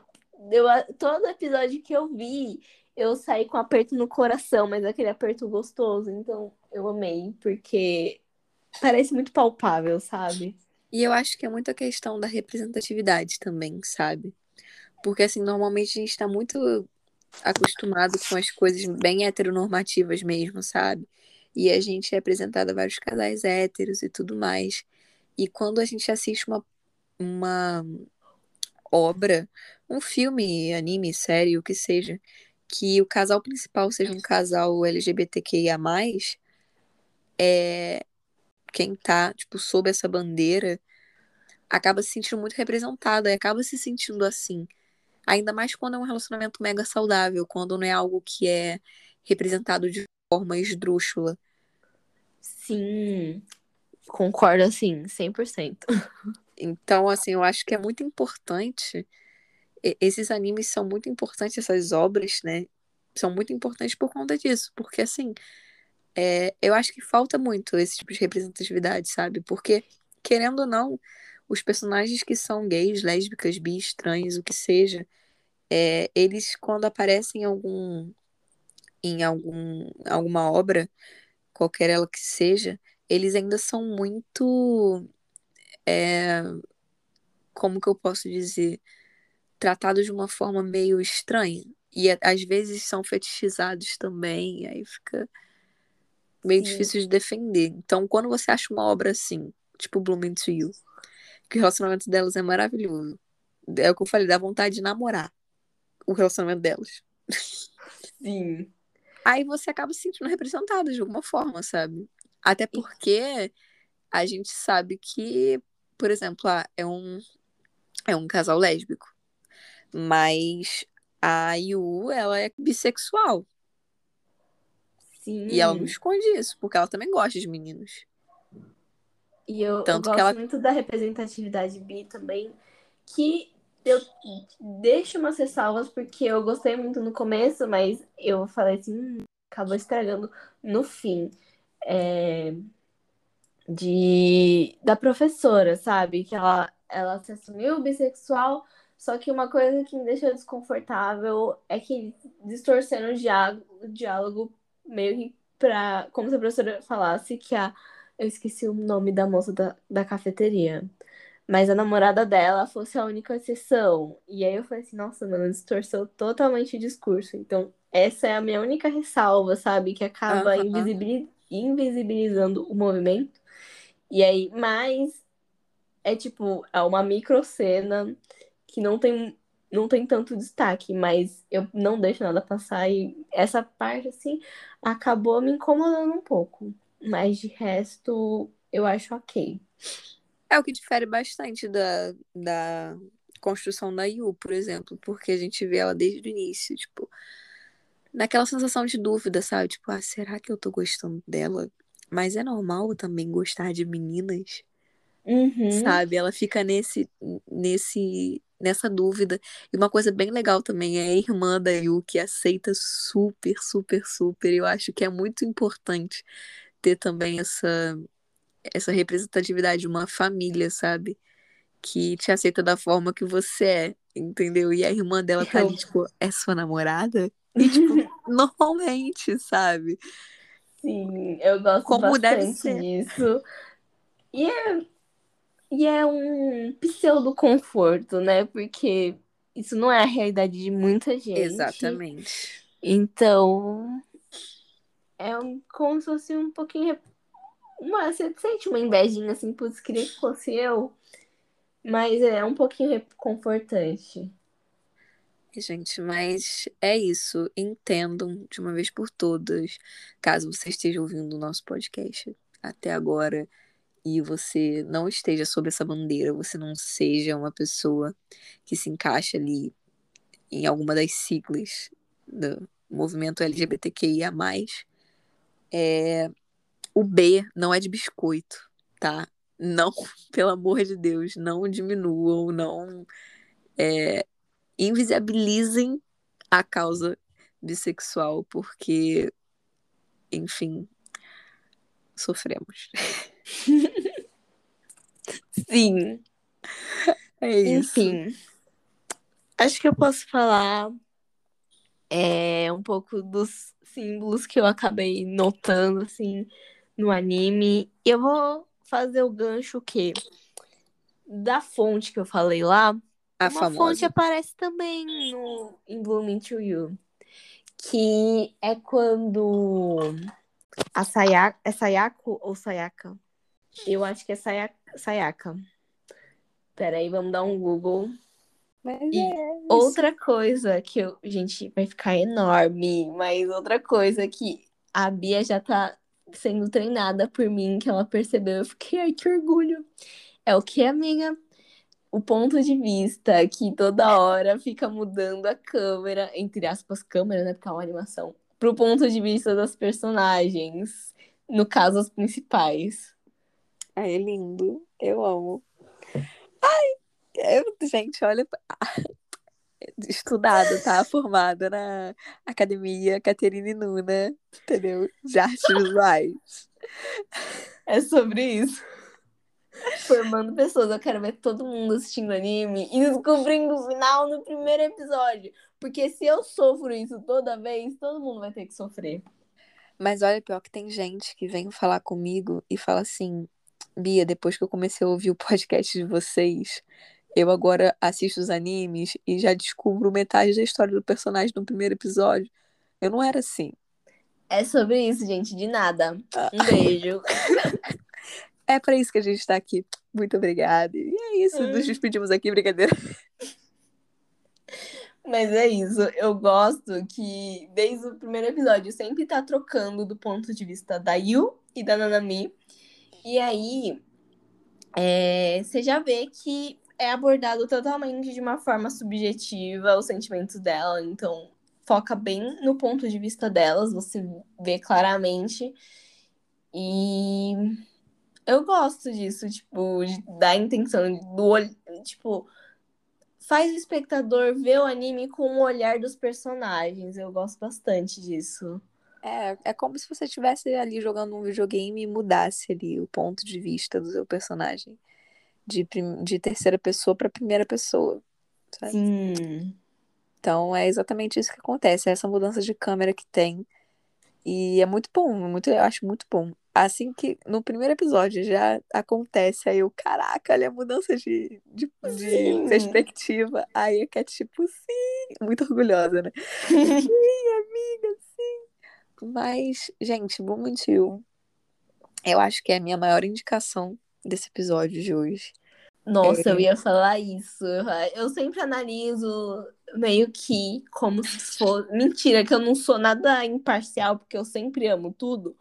eu, todo episódio que eu vi, eu saí com aperto no coração, mas aquele aperto gostoso. Então, eu amei, porque parece muito palpável, sabe? E eu acho que é muita questão da representatividade também, sabe? Porque, assim, normalmente a gente tá muito acostumado com as coisas bem heteronormativas mesmo, sabe? E a gente é apresentado a vários casais héteros e tudo mais. E quando a gente assiste uma, uma obra, um filme, anime, série, o que seja, que o casal principal seja um casal LGBTQIA+, é, quem tá, tipo, sob essa bandeira acaba se sentindo muito representada e acaba se sentindo assim. Ainda mais quando é um relacionamento mega saudável, quando não é algo que é representado de forma esdrúxula. Sim, concordo assim, 100%. Então, assim, eu acho que é muito importante. Esses animes são muito importantes, essas obras, né? São muito importantes por conta disso. Porque, assim, é, eu acho que falta muito esse tipo de representatividade, sabe? Porque, querendo ou não, os personagens que são gays, lésbicas, bi, estranhos, o que seja, é, eles, quando aparecem em algum em algum, alguma obra, qualquer ela que seja, eles ainda são muito. É, como que eu posso dizer? Tratados de uma forma meio estranha. E às vezes são fetichizados também, aí fica meio Sim. difícil de defender. Então, quando você acha uma obra assim, tipo Blooming to You, que o relacionamento delas é maravilhoso, é o que eu falei, dá vontade de namorar o relacionamento delas. Sim aí você acaba se sentindo representado de alguma forma, sabe? Até porque a gente sabe que, por exemplo, ah, é um, é um casal lésbico. Mas a Yu, ela é bissexual. Sim. E ela não esconde isso, porque ela também gosta de meninos. E eu, Tanto eu gosto ela... muito da representatividade bi também, que eu deixo umas ressalvas porque eu gostei muito no começo, mas eu falei assim, hum, acabou estragando no fim. É, de da professora, sabe? Que ela, ela se assumiu bissexual, só que uma coisa que me deixou desconfortável é que distorcendo o diálogo, o diálogo meio que pra. Como se a professora falasse que a. Eu esqueci o nome da moça da, da cafeteria mas a namorada dela fosse a única exceção. E aí eu falei assim, nossa, mano, distorceu totalmente o discurso. Então, essa é a minha única ressalva, sabe? Que acaba uhum. invisibiliz... invisibilizando o movimento. E aí, mas é tipo, é uma micro cena que não tem, não tem tanto destaque, mas eu não deixo nada passar. E essa parte, assim, acabou me incomodando um pouco. Mas de resto, eu acho ok. É o que difere bastante da, da construção da Yu, por exemplo, porque a gente vê ela desde o início, tipo, naquela sensação de dúvida, sabe? Tipo, ah, será que eu tô gostando dela? Mas é normal também gostar de meninas, uhum. sabe? Ela fica nesse, nesse, nessa dúvida. E uma coisa bem legal também é a irmã da Yu, que aceita super, super, super. Eu acho que é muito importante ter também essa, essa representatividade de uma família, sabe? Que te aceita da forma que você é, entendeu? E a irmã dela tá ali, tipo, é sua namorada? E, tipo, normalmente, sabe? Sim, eu gosto Como bastante ser. disso. E é, e é um pseudo conforto, né? Porque isso não é a realidade de muita gente. Exatamente. Então, é um, como se fosse um pouquinho. Uma, você sente uma invejinha assim, putz, queria que fosse eu. Mas é um pouquinho reconfortante. Gente, mas é isso. Entendam de uma vez por todas, caso você esteja ouvindo o nosso podcast até agora e você não esteja sob essa bandeira, você não seja uma pessoa que se encaixa ali em alguma das siglas do movimento LGBTQIA+, é... o B não é de biscoito, tá? Não, pelo amor de Deus, não diminuam, não é, invisibilizem a causa bissexual, porque, enfim, sofremos. Sim. É isso. Enfim, acho que eu posso falar é, um pouco dos símbolos que eu acabei notando, assim, no anime. E eu vou fazer o gancho o quê? Da fonte que eu falei lá. A uma famosa. fonte aparece também no em Blooming to You. Que é quando a Sayaka. É Sayako ou Sayaka? Eu acho que é Saya- Sayaka. Peraí, vamos dar um Google. Mas é. Outra coisa que eu. Gente, vai ficar enorme, mas outra coisa que a Bia já tá sendo treinada por mim, que ela percebeu. Eu fiquei, ai, que orgulho. É o que, amiga? O ponto de vista que toda hora fica mudando a câmera, entre aspas, câmera, né? Porque é uma animação. Pro ponto de vista das personagens. No caso, as principais. Ah, é lindo. Eu amo. Ai, eu, gente, olha. Estudada, tá? Formada na Academia Caterine Nuna, entendeu? De artes visuais. É sobre isso. Formando pessoas. Eu quero ver todo mundo assistindo anime e descobrindo o final no primeiro episódio. Porque se eu sofro isso toda vez, todo mundo vai ter que sofrer. Mas olha, pior que tem gente que vem falar comigo e fala assim: Bia, depois que eu comecei a ouvir o podcast de vocês, eu agora assisto os animes e já descubro metade da história do personagem no primeiro episódio. Eu não era assim. É sobre isso, gente. De nada. Um beijo. É pra isso que a gente tá aqui. Muito obrigada. E é isso, nos despedimos aqui, brincadeira. Mas é isso. Eu gosto que desde o primeiro episódio sempre tá trocando do ponto de vista da Yu e da Nanami. E aí é, você já vê que é abordado totalmente de uma forma subjetiva os sentimentos dela. Então foca bem no ponto de vista delas, você vê claramente. E eu gosto disso, tipo, da intenção do olho, tipo, faz o espectador ver o anime com o olhar dos personagens. Eu gosto bastante disso. É, é como se você estivesse ali jogando um videogame e mudasse ali o ponto de vista do seu personagem. De, de terceira pessoa para primeira pessoa. sabe? Sim. Então é exatamente isso que acontece, é essa mudança de câmera que tem. E é muito bom, é muito, eu acho muito bom. Assim que no primeiro episódio já acontece, aí eu, caraca, olha a mudança de, de, de perspectiva. Aí a Cat, tipo, sim, muito orgulhosa, né? Sim, amiga, sim. Mas, gente, Bloom Hill, eu acho que é a minha maior indicação desse episódio de hoje. Nossa, eu ia falar isso. Eu sempre analiso meio que como se fosse. Mentira, que eu não sou nada imparcial, porque eu sempre amo tudo.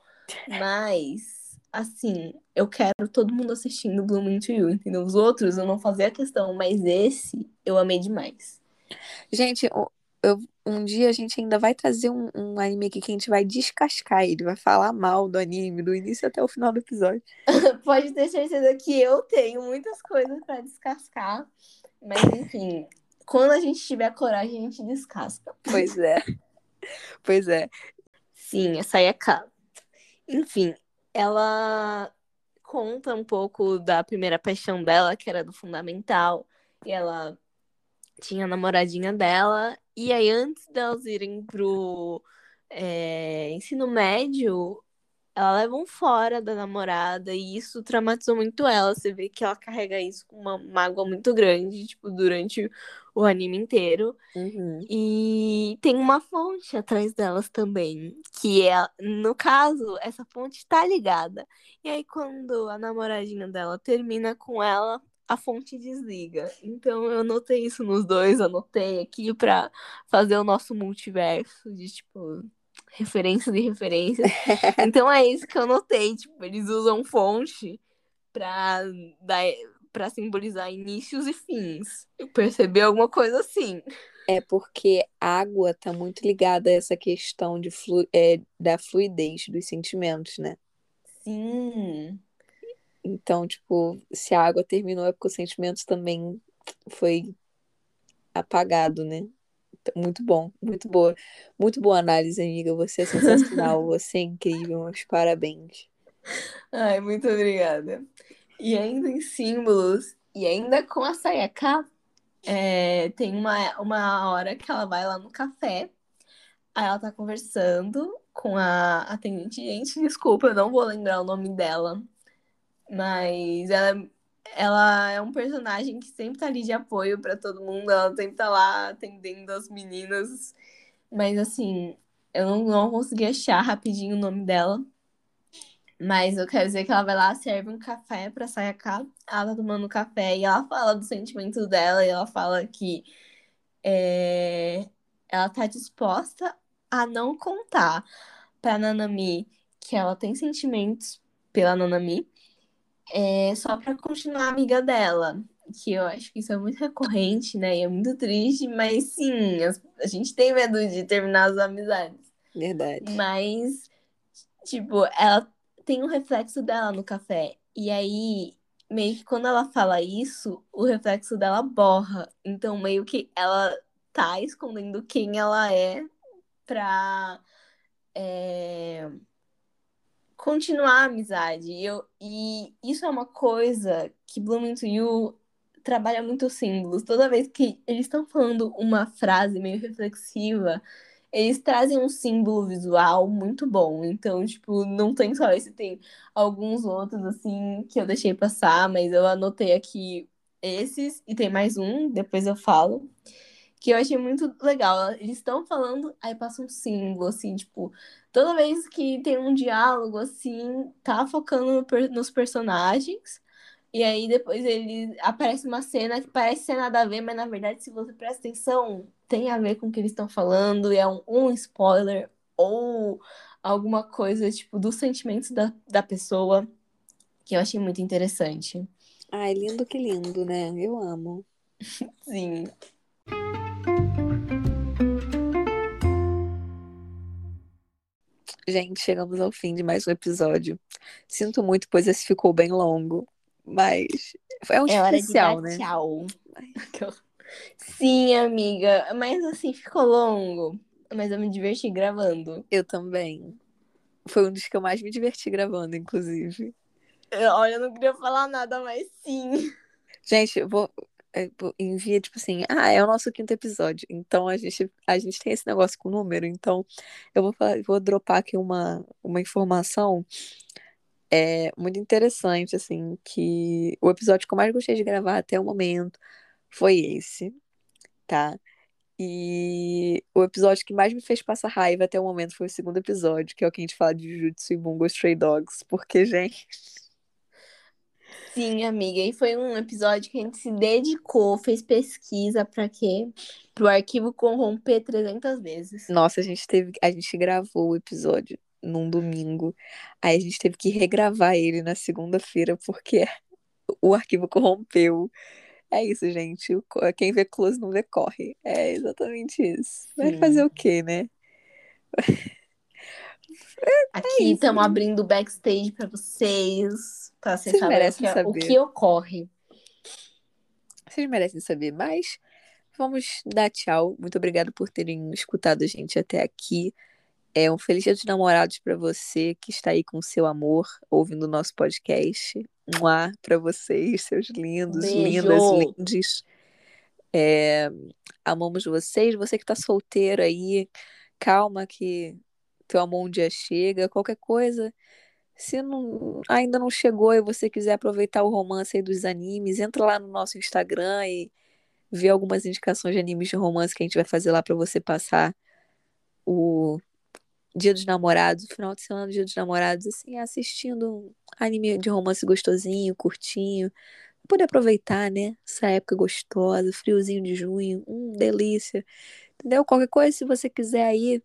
Mas, assim, eu quero todo mundo assistindo Blooming to You, entendeu? Os outros eu não fazia questão, mas esse eu amei demais. Gente, eu, um dia a gente ainda vai trazer um, um anime aqui que a gente vai descascar ele, vai falar mal do anime, do início até o final do episódio. Pode ter certeza que eu tenho muitas coisas pra descascar. Mas enfim, quando a gente tiver coragem, a gente descasca. Pois é. Pois é. Sim, essa aí é cara. Enfim, ela conta um pouco da primeira paixão dela, que era do fundamental, e ela tinha a namoradinha dela, e aí antes delas irem pro é, ensino médio, ela leva um fora da namorada, e isso traumatizou muito ela. Você vê que ela carrega isso com uma mágoa muito grande, tipo, durante o anime inteiro. Uhum. E tem uma fonte atrás delas também, que é, no caso, essa fonte tá ligada. E aí, quando a namoradinha dela termina com ela, a fonte desliga. Então, eu anotei isso nos dois, anotei aqui pra fazer o nosso multiverso de tipo. Referências e referências. então é isso que eu notei. Tipo, eles usam fonte pra dar, para simbolizar inícios e fins. Eu percebi alguma coisa assim. É porque água tá muito ligada a essa questão de flu é, da fluidez dos sentimentos, né? Sim. Então, tipo, se a água terminou é porque o sentimento também foi apagado, né? Muito bom, muito boa. Muito boa análise, amiga. Você é sensacional, você é incrível, meus parabéns. Ai, muito obrigada. E ainda em símbolos, e ainda com a Sayaka, é, tem uma, uma hora que ela vai lá no café, aí ela tá conversando com a atendente. Gente, desculpa, eu não vou lembrar o nome dela, mas ela, ela é um personagem que sempre tá ali de apoio para todo mundo, ela sempre tá lá atendendo as meninas, mas assim, eu não, não consegui achar rapidinho o nome dela. Mas eu quero dizer que ela vai lá, serve um café pra Sayaka. Ela tá tomando café e ela fala dos sentimentos dela e ela fala que é, ela tá disposta a não contar pra Nanami que ela tem sentimentos pela Nanami é, só pra continuar amiga dela. Que eu acho que isso é muito recorrente, né? E é muito triste, mas sim, a gente tem medo de terminar as amizades. Verdade. Mas, tipo, ela tem um reflexo dela no café. E aí, meio que quando ela fala isso, o reflexo dela borra. Então, meio que ela tá escondendo quem ela é pra é, continuar a amizade. Eu, e isso é uma coisa que Blooming to You trabalha muito símbolos. Toda vez que eles estão falando uma frase meio reflexiva, eles trazem um símbolo visual muito bom. Então, tipo, não tem só esse, tem alguns outros, assim, que eu deixei passar, mas eu anotei aqui esses, e tem mais um, depois eu falo, que eu achei muito legal. Eles estão falando, aí passa um símbolo, assim, tipo, toda vez que tem um diálogo, assim, tá focando nos personagens. E aí depois ele aparece uma cena que parece ser nada a ver, mas na verdade, se você presta atenção, tem a ver com o que eles estão falando, e é um, um spoiler ou alguma coisa, tipo, dos sentimentos da, da pessoa, que eu achei muito interessante. Ai, lindo que lindo, né? Eu amo. Sim. Gente, chegamos ao fim de mais um episódio. Sinto muito, pois esse ficou bem longo. Mas é um é hora especial, de dar né? Tchau. Sim, amiga. Mas assim, ficou longo. Mas eu me diverti gravando. Eu também. Foi um dos que eu mais me diverti gravando, inclusive. Olha, eu não queria falar nada, mas sim. Gente, eu vou. Eu envia, tipo assim, ah, é o nosso quinto episódio. Então a gente, a gente tem esse negócio com número. Então eu vou, falar, vou dropar aqui uma, uma informação é muito interessante, assim, que o episódio que eu mais gostei de gravar até o momento foi esse, tá? E o episódio que mais me fez passar raiva até o momento foi o segundo episódio, que é o que a gente fala de Jujutsu e Bungo Stray Dogs, porque, gente... Sim, amiga, e foi um episódio que a gente se dedicou, fez pesquisa para quê? Pro arquivo corromper 300 vezes. Nossa, a gente teve, a gente gravou o episódio num domingo. Aí a gente teve que regravar ele na segunda-feira porque o arquivo corrompeu. É isso, gente. Quem vê close não vê corre. É exatamente isso. Vai fazer o quê, né? Aqui isso, estamos né? abrindo o backstage pra vocês, pra vocês Vocês saberem o que, o saber. que ocorre. Vocês merecem saber mais. Vamos dar tchau. Muito obrigada por terem escutado a gente até aqui. É um feliz dia dos namorados para você que está aí com o seu amor, ouvindo o nosso podcast. Um ar para vocês, seus lindos, Beijo. lindas, lindes. É, amamos vocês. Você que está solteiro aí, calma que teu amor um dia chega. Qualquer coisa, se não- ainda não chegou e você quiser aproveitar o romance aí dos animes, entra lá no nosso Instagram e vê algumas indicações de animes de romance que a gente vai fazer lá para você passar o Dia dos Namorados, final de semana do Dia dos Namorados, assim, assistindo um anime de romance gostosinho, curtinho, poder aproveitar, né? Essa época gostosa, friozinho de junho, hum, delícia. Entendeu? Qualquer coisa, se você quiser aí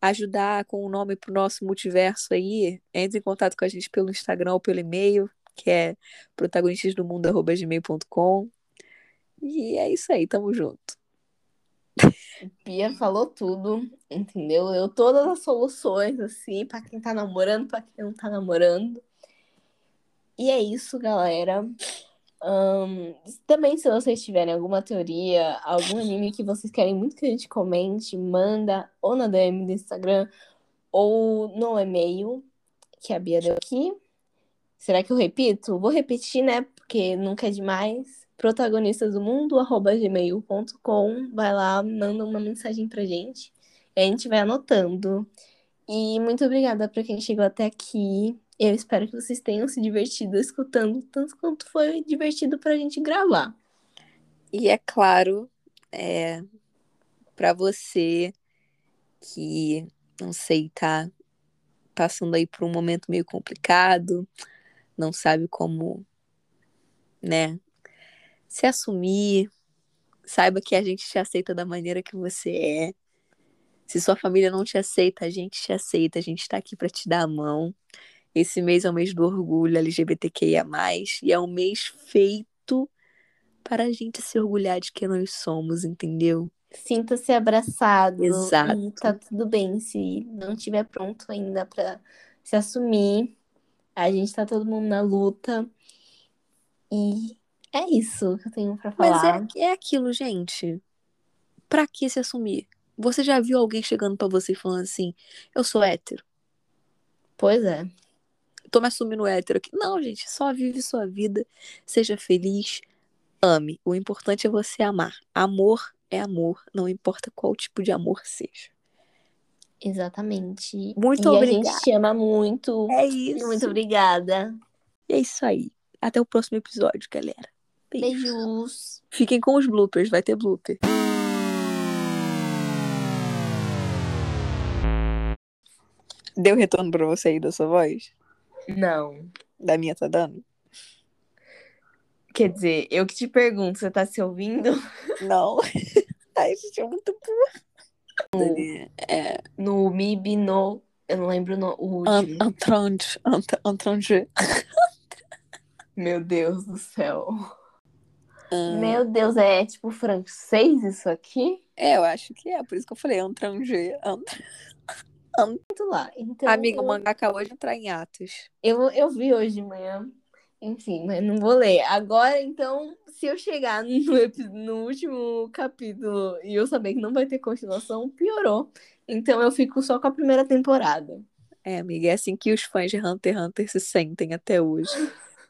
ajudar com o nome pro nosso multiverso aí, entre em contato com a gente pelo Instagram ou pelo e-mail, que é protagonistasdomundo.gmail.com. E é isso aí, tamo junto. Pia falou tudo, entendeu? Deu todas as soluções, assim, pra quem tá namorando, pra quem não tá namorando. E é isso, galera. Ahn, também, se vocês tiverem alguma teoria, algum anime que vocês querem muito que a gente comente, manda ou na DM do Instagram ou no e-mail que a Bia deu aqui. Será que eu repito? Vou repetir, né? Porque nunca é demais. Protagonistas do mundo, arroba gmail.com. Vai lá, manda uma mensagem pra gente. E a gente vai anotando. E muito obrigada pra quem chegou até aqui. Eu espero que vocês tenham se divertido escutando, tanto quanto foi divertido pra gente gravar. E é claro, é, para você que, não sei, tá passando aí por um momento meio complicado, não sabe como, né, se assumir, saiba que a gente te aceita da maneira que você é. Se sua família não te aceita, a gente te aceita, a gente tá aqui para te dar a mão. Esse mês é o mês do orgulho LGBTQIA+, e é um mês feito para a gente se orgulhar de quem nós somos, entendeu? Sinta-se abraçado. Exato. E tá tudo bem se não estiver pronto ainda pra se assumir. A gente tá todo mundo na luta. E é isso que eu tenho pra Mas falar. é, é aquilo, gente. Pra que se assumir? Você já viu alguém chegando pra você e falando assim: eu sou hétero, Pois é. Tô me assumindo hétero aqui. Não, gente, só vive sua vida, seja feliz, ame. O importante é você amar. Amor é amor, não importa qual tipo de amor seja. Exatamente. Muito e a obrigada. gente te ama muito. É isso. Muito obrigada. E é isso aí. Até o próximo episódio, galera. Beijo. Beijos. Fiquem com os bloopers, vai ter blooper. Deu retorno pra você aí da sua voz? Não. Da minha tá dando? Quer dizer, eu que te pergunto, você tá se ouvindo? Não. Ai, gente, é muito burra. É. No MIB, no. Eu não lembro no, o último. Entrange. Meu Deus do céu. Ah, Meu Deus, é tipo francês isso aqui? É, eu acho que é. Por isso que eu falei entrange. Ent- Muito lá. Então, Amiga, eu, o mangá acabou de entrar em atos. eu, eu vi hoje de manhã. Enfim, mas não vou ler. Agora, então, se eu chegar no, no último capítulo e eu saber que não vai ter continuação, piorou. Então eu fico só com a primeira temporada. É, amiga, é assim que os fãs de Hunter x Hunter se sentem até hoje.